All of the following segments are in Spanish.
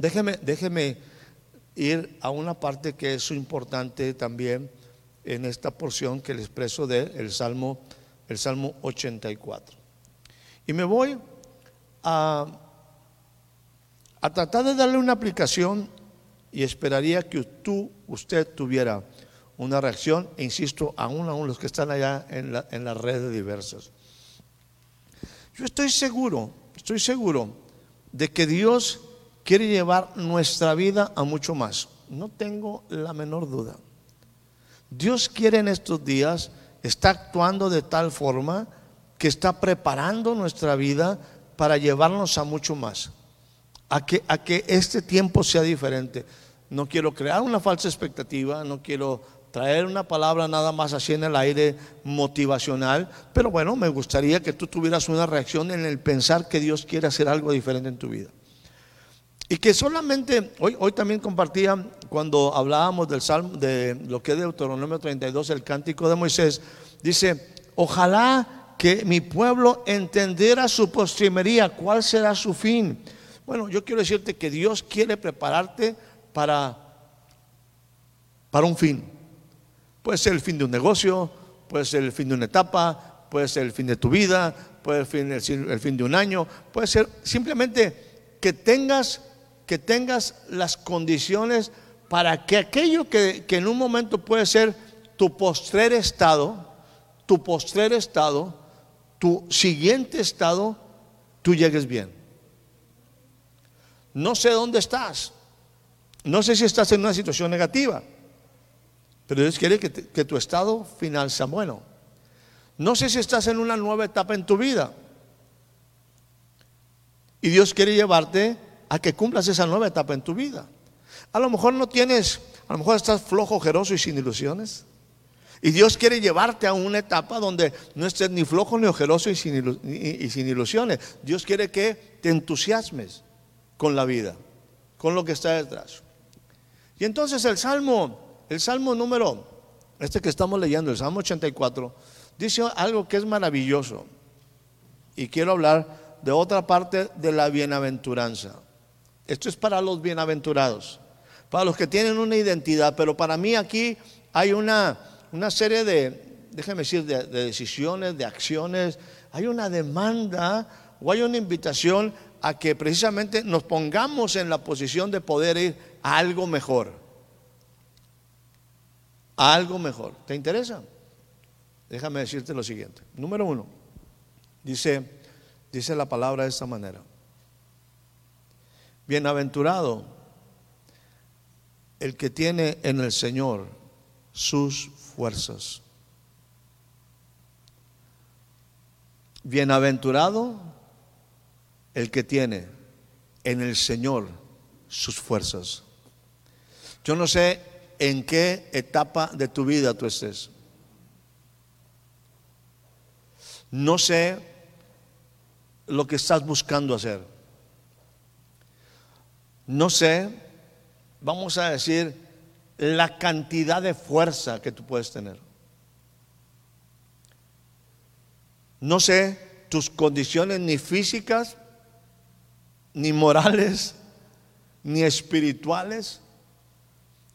Déjeme, ir a una parte que es importante también en esta porción que le expreso del Salmo, el Salmo 84. Y me voy a, tratar de darle una aplicación y esperaría que tú, usted tuviera una reacción, e insisto, aún aún los que están allá en las redes diversas. Yo estoy seguro, estoy seguro de que Dios quiere llevar nuestra vida a mucho más. No tengo la menor duda. Dios quiere en estos días, está actuando de tal forma que está preparando nuestra vida para llevarnos a mucho más. A que, a que este tiempo sea diferente. No quiero crear una falsa expectativa, no quiero traer una palabra nada más así en el aire motivacional, pero bueno, me gustaría que tú tuvieras una reacción en el pensar que Dios quiere hacer algo diferente en tu vida. Y que solamente, hoy, hoy también compartía cuando hablábamos del Salmo, de lo que es Deuteronomio 32, el cántico de Moisés, dice, ojalá que mi pueblo entendiera su postrimería, cuál será su fin. Bueno, yo quiero decirte que Dios quiere prepararte para, para un fin. Puede ser el fin de un negocio, puede ser el fin de una etapa, puede ser el fin de tu vida, puede ser el fin de un año, puede ser simplemente que tengas, que tengas las condiciones para que aquello que, que en un momento puede ser tu postrer estado, tu postrer estado, tu siguiente estado, tú llegues bien. No sé dónde estás, no sé si estás en una situación negativa. Pero Dios quiere que, que, tu estado final sea bueno. No sé si estás en una nueva etapa en tu vida. Y Dios quiere llevarte a que cumplas esa nueva etapa en tu vida. A lo mejor no tienes, a lo mejor estás flojo, ojeroso y sin ilusiones. Y Dios quiere llevarte a una etapa donde no estés ni flojo ni ojeroso y sin, y, sin ilusiones. Dios quiere que te entusiasmes con la vida, con lo que está detrás. Y entonces el Salmo el Salmo número, este que estamos leyendo, el Salmo 84, dice algo que es maravilloso. Y quiero hablar de otra parte de la bienaventuranza. Esto es para los bienaventurados, para los que tienen una identidad, pero para mí aquí hay una, una serie de, déjeme decir, de, de decisiones, de acciones, hay una demanda o hay una invitación a que precisamente nos pongamos en la posición de poder ir a algo mejor a algo mejor. ¿Te interesa? Déjame decirte lo siguiente. Número uno, dice, dice la palabra de esta manera. Bienaventurado el que tiene en el Señor sus fuerzas. Bienaventurado el que tiene en el Señor sus fuerzas. Yo no sé en qué etapa de tu vida tú estés. No sé lo que estás buscando hacer. No sé, vamos a decir, la cantidad de fuerza que tú puedes tener. No sé tus condiciones ni físicas, ni morales, ni espirituales.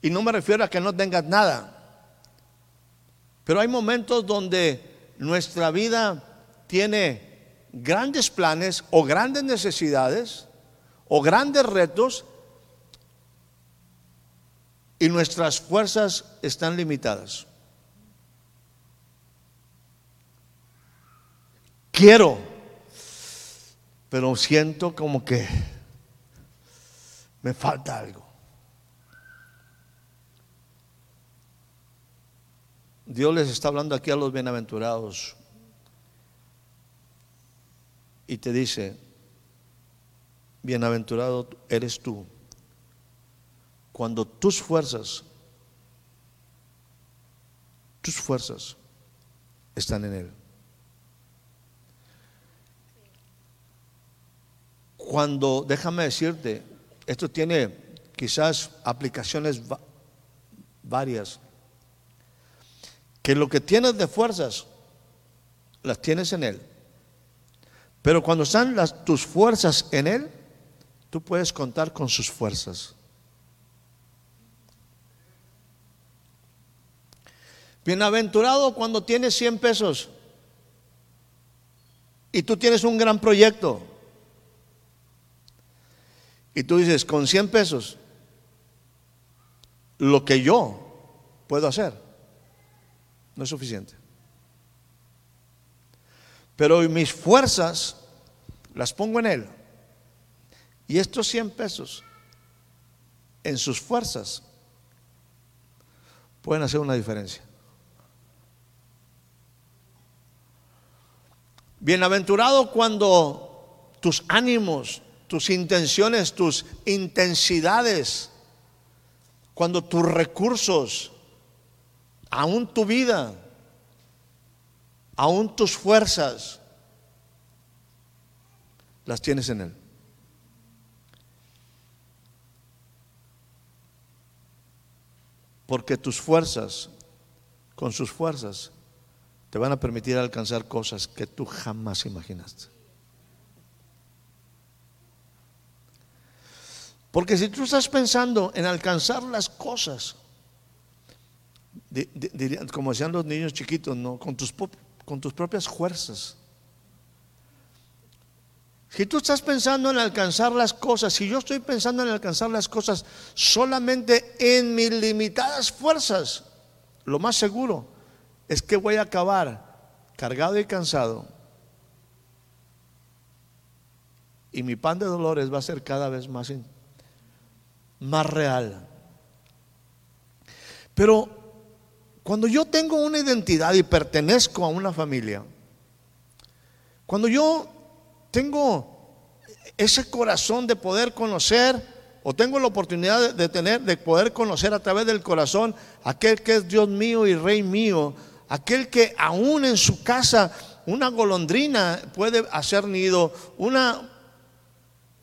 Y no me refiero a que no tengas nada. Pero hay momentos donde nuestra vida tiene grandes planes o grandes necesidades o grandes retos y nuestras fuerzas están limitadas. Quiero, pero siento como que me falta algo. Dios les está hablando aquí a los bienaventurados y te dice, bienaventurado eres tú, cuando tus fuerzas, tus fuerzas están en Él. Cuando, déjame decirte, esto tiene quizás aplicaciones varias, que lo que tienes de fuerzas, las tienes en Él. Pero cuando están las, tus fuerzas en Él, tú puedes contar con sus fuerzas. Bienaventurado cuando tienes 100 pesos y tú tienes un gran proyecto. Y tú dices, con 100 pesos, lo que yo puedo hacer no es suficiente. Pero mis fuerzas las pongo en Él. Y estos 100 pesos en sus fuerzas pueden hacer una diferencia. Bienaventurado cuando tus ánimos, tus intenciones, tus intensidades, cuando tus recursos, aún tu vida, aún tus fuerzas, las tienes en Él. Porque tus fuerzas, con sus fuerzas, te van a permitir alcanzar cosas que tú jamás imaginaste. Porque si tú estás pensando en alcanzar las cosas, como decían los niños chiquitos, ¿no? con, tus, con tus propias fuerzas. Si tú estás pensando en alcanzar las cosas, si yo estoy pensando en alcanzar las cosas solamente en mis limitadas fuerzas, lo más seguro es que voy a acabar cargado y cansado. Y mi pan de dolores va a ser cada vez más, más real. Pero cuando yo tengo una identidad y pertenezco a una familia, cuando yo tengo ese corazón de poder conocer o tengo la oportunidad de tener de poder conocer a través del corazón aquel que es Dios mío y Rey mío, Aquel que aún en su casa una golondrina puede hacer nido, una,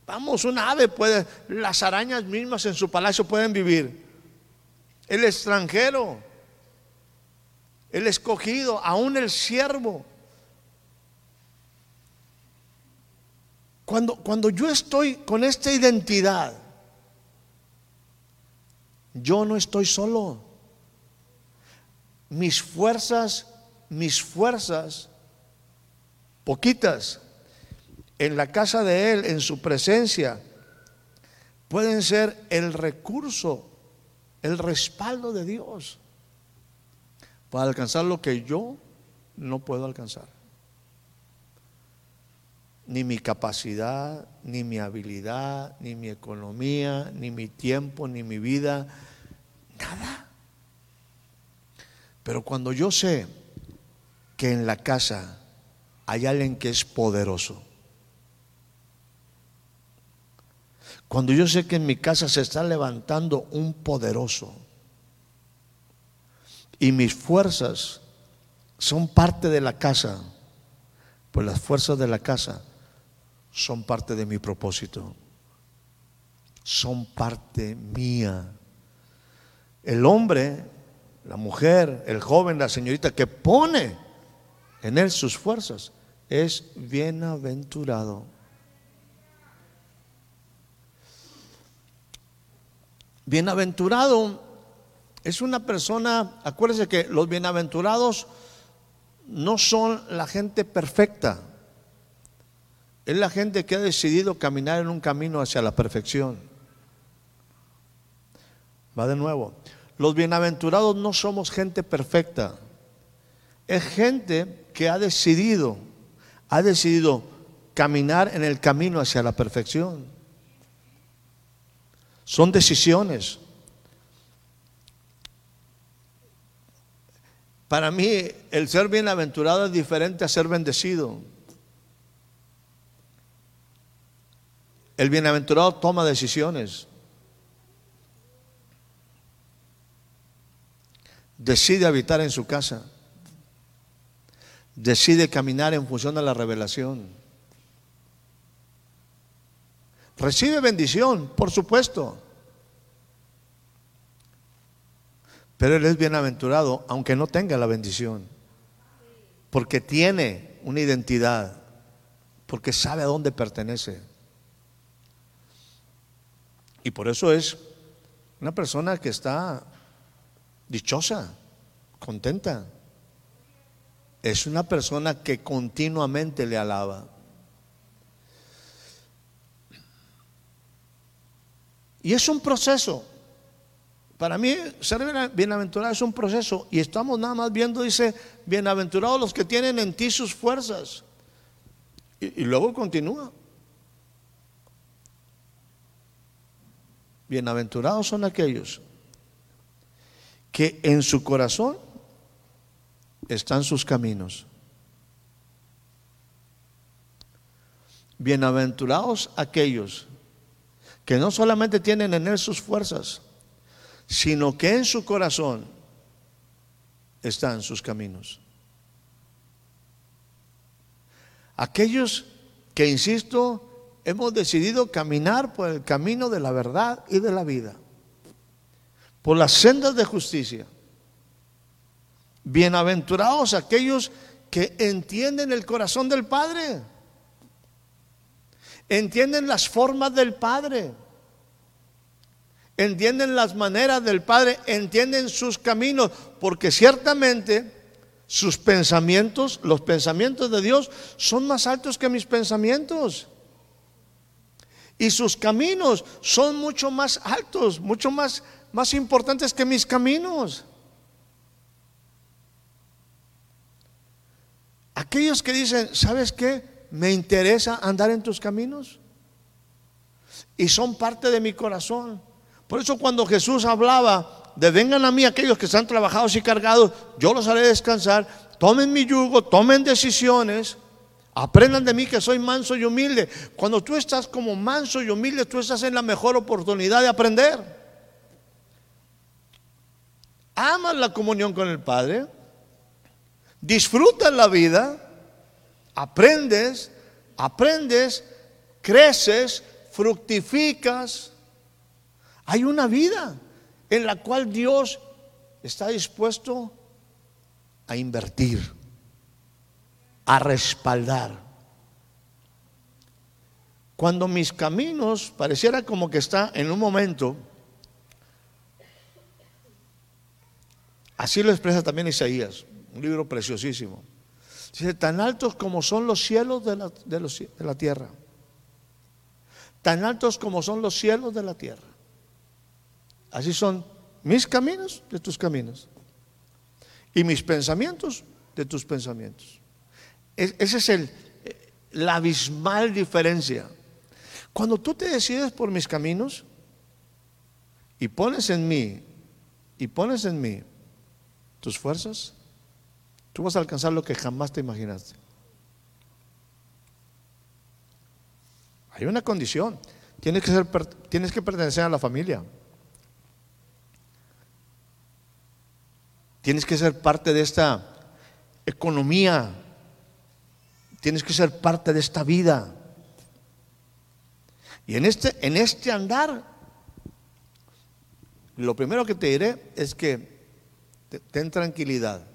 vamos, una ave puede, las arañas mismas en su palacio pueden vivir. El extranjero, el escogido, aún el siervo. Cuando, cuando yo estoy con esta identidad, yo no estoy solo mis fuerzas, mis fuerzas, poquitas, en la casa de Él, en su presencia, pueden ser el recurso, el respaldo de Dios para alcanzar lo que yo no puedo alcanzar. Ni mi capacidad, ni mi habilidad, ni mi economía, ni mi tiempo, ni mi vida, nada. Pero cuando yo sé que en la casa hay alguien que es poderoso, cuando yo sé que en mi casa se está levantando un poderoso y mis fuerzas son parte de la casa, pues las fuerzas de la casa son parte de mi propósito, son parte mía. El hombre la mujer, el joven, la señorita que pone en él sus fuerzas, es bienaventurado. Bienaventurado es una persona, acuérdense que los bienaventurados no son la gente perfecta, es la gente que ha decidido caminar en un camino hacia la perfección. Va de nuevo. Los bienaventurados no somos gente perfecta. Es gente que ha decidido, ha decidido caminar en el camino hacia la perfección. Son decisiones. Para mí, el ser bienaventurado es diferente a ser bendecido. El bienaventurado toma decisiones. Decide habitar en su casa. Decide caminar en función de la revelación. Recibe bendición, por supuesto. Pero él es bienaventurado aunque no tenga la bendición. Porque tiene una identidad. Porque sabe a dónde pertenece. Y por eso es una persona que está dichosa, contenta. Es una persona que continuamente le alaba. Y es un proceso. Para mí, ser bienaventurado es un proceso. Y estamos nada más viendo, dice, bienaventurados los que tienen en ti sus fuerzas. Y, y luego continúa. Bienaventurados son aquellos que en su corazón están sus caminos. Bienaventurados aquellos que no solamente tienen en él sus fuerzas, sino que en su corazón están sus caminos. Aquellos que, insisto, hemos decidido caminar por el camino de la verdad y de la vida, por las sendas de justicia. Bienaventurados aquellos que entienden el corazón del Padre, entienden las formas del Padre. Entienden las maneras del Padre, entienden sus caminos, porque ciertamente sus pensamientos, los pensamientos de Dios, son más altos que mis pensamientos. Y sus caminos son mucho más altos, mucho más, más importantes que mis caminos. Aquellos que dicen, ¿sabes qué? Me interesa andar en tus caminos. Y son parte de mi corazón. Por eso cuando Jesús hablaba de vengan a mí aquellos que están trabajados y cargados, yo los haré descansar, tomen mi yugo, tomen decisiones, aprendan de mí que soy manso y humilde. Cuando tú estás como manso y humilde, tú estás en la mejor oportunidad de aprender. Amas la comunión con el Padre, disfrutas la vida, aprendes, aprendes, creces, fructificas. Hay una vida en la cual Dios está dispuesto a invertir, a respaldar. Cuando mis caminos pareciera como que está en un momento, así lo expresa también Isaías, un libro preciosísimo. Dice, tan altos como son los cielos de la, de la tierra, tan altos como son los cielos de la tierra. Así son mis caminos de tus caminos y mis pensamientos de tus pensamientos. Esa es el, la abismal diferencia. Cuando tú te decides por mis caminos y pones en mí, y pones en mí tus fuerzas, tú vas a alcanzar lo que jamás te imaginaste. Hay una condición. Tienes que, ser, tienes que pertenecer a la familia. Tienes que ser parte de esta economía. Tienes que ser parte de esta vida. Y en este, en este andar, lo primero que te diré es que ten tranquilidad.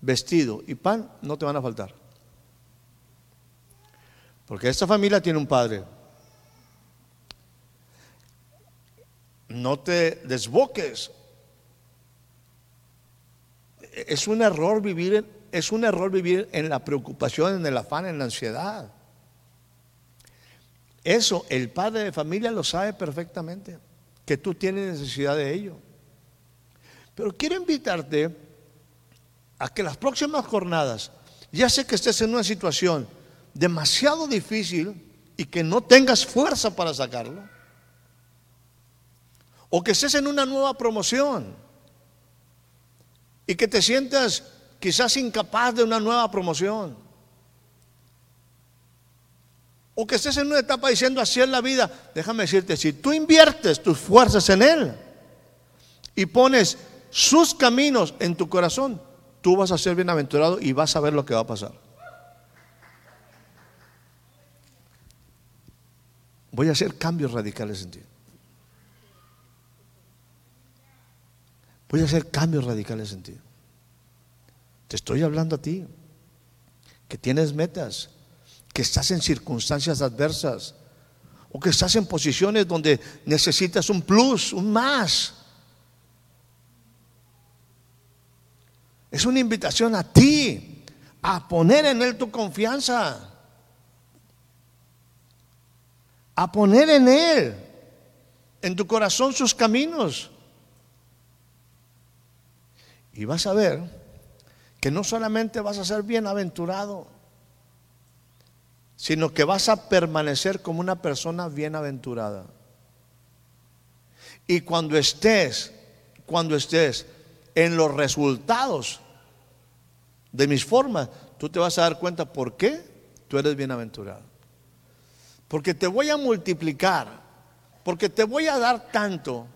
Vestido y pan no te van a faltar. Porque esta familia tiene un padre. No te desboques es un error vivir, es un error vivir en la preocupación, en el afán, en la ansiedad. Eso el padre de familia lo sabe perfectamente, que tú tienes necesidad de ello. Pero quiero invitarte a que las próximas jornadas, ya sé que estés en una situación demasiado difícil y que no tengas fuerza para sacarlo, o que estés en una nueva promoción, y que te sientas quizás incapaz de una nueva promoción. O que estés en una etapa diciendo así es la vida. Déjame decirte, si tú inviertes tus fuerzas en Él y pones sus caminos en tu corazón, tú vas a ser bienaventurado y vas a ver lo que va a pasar. Voy a hacer cambios radicales en ti. Voy a hacer cambios radicales en ti. Te estoy hablando a ti, que tienes metas, que estás en circunstancias adversas o que estás en posiciones donde necesitas un plus, un más. Es una invitación a ti a poner en Él tu confianza, a poner en Él, en tu corazón sus caminos. Y vas a ver que no solamente vas a ser bienaventurado, sino que vas a permanecer como una persona bienaventurada. Y cuando estés, cuando estés en los resultados de mis formas, tú te vas a dar cuenta por qué tú eres bienaventurado. Porque te voy a multiplicar, porque te voy a dar tanto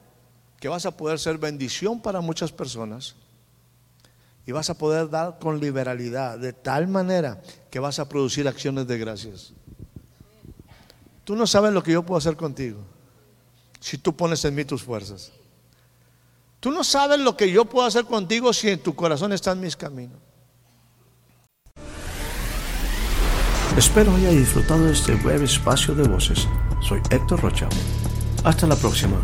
que vas a poder ser bendición para muchas personas y vas a poder dar con liberalidad, de tal manera que vas a producir acciones de gracias. Tú no sabes lo que yo puedo hacer contigo si tú pones en mí tus fuerzas. Tú no sabes lo que yo puedo hacer contigo si en tu corazón están mis caminos. Espero haya disfrutado de este breve espacio de voces. Soy Héctor Rocha. Hasta la próxima.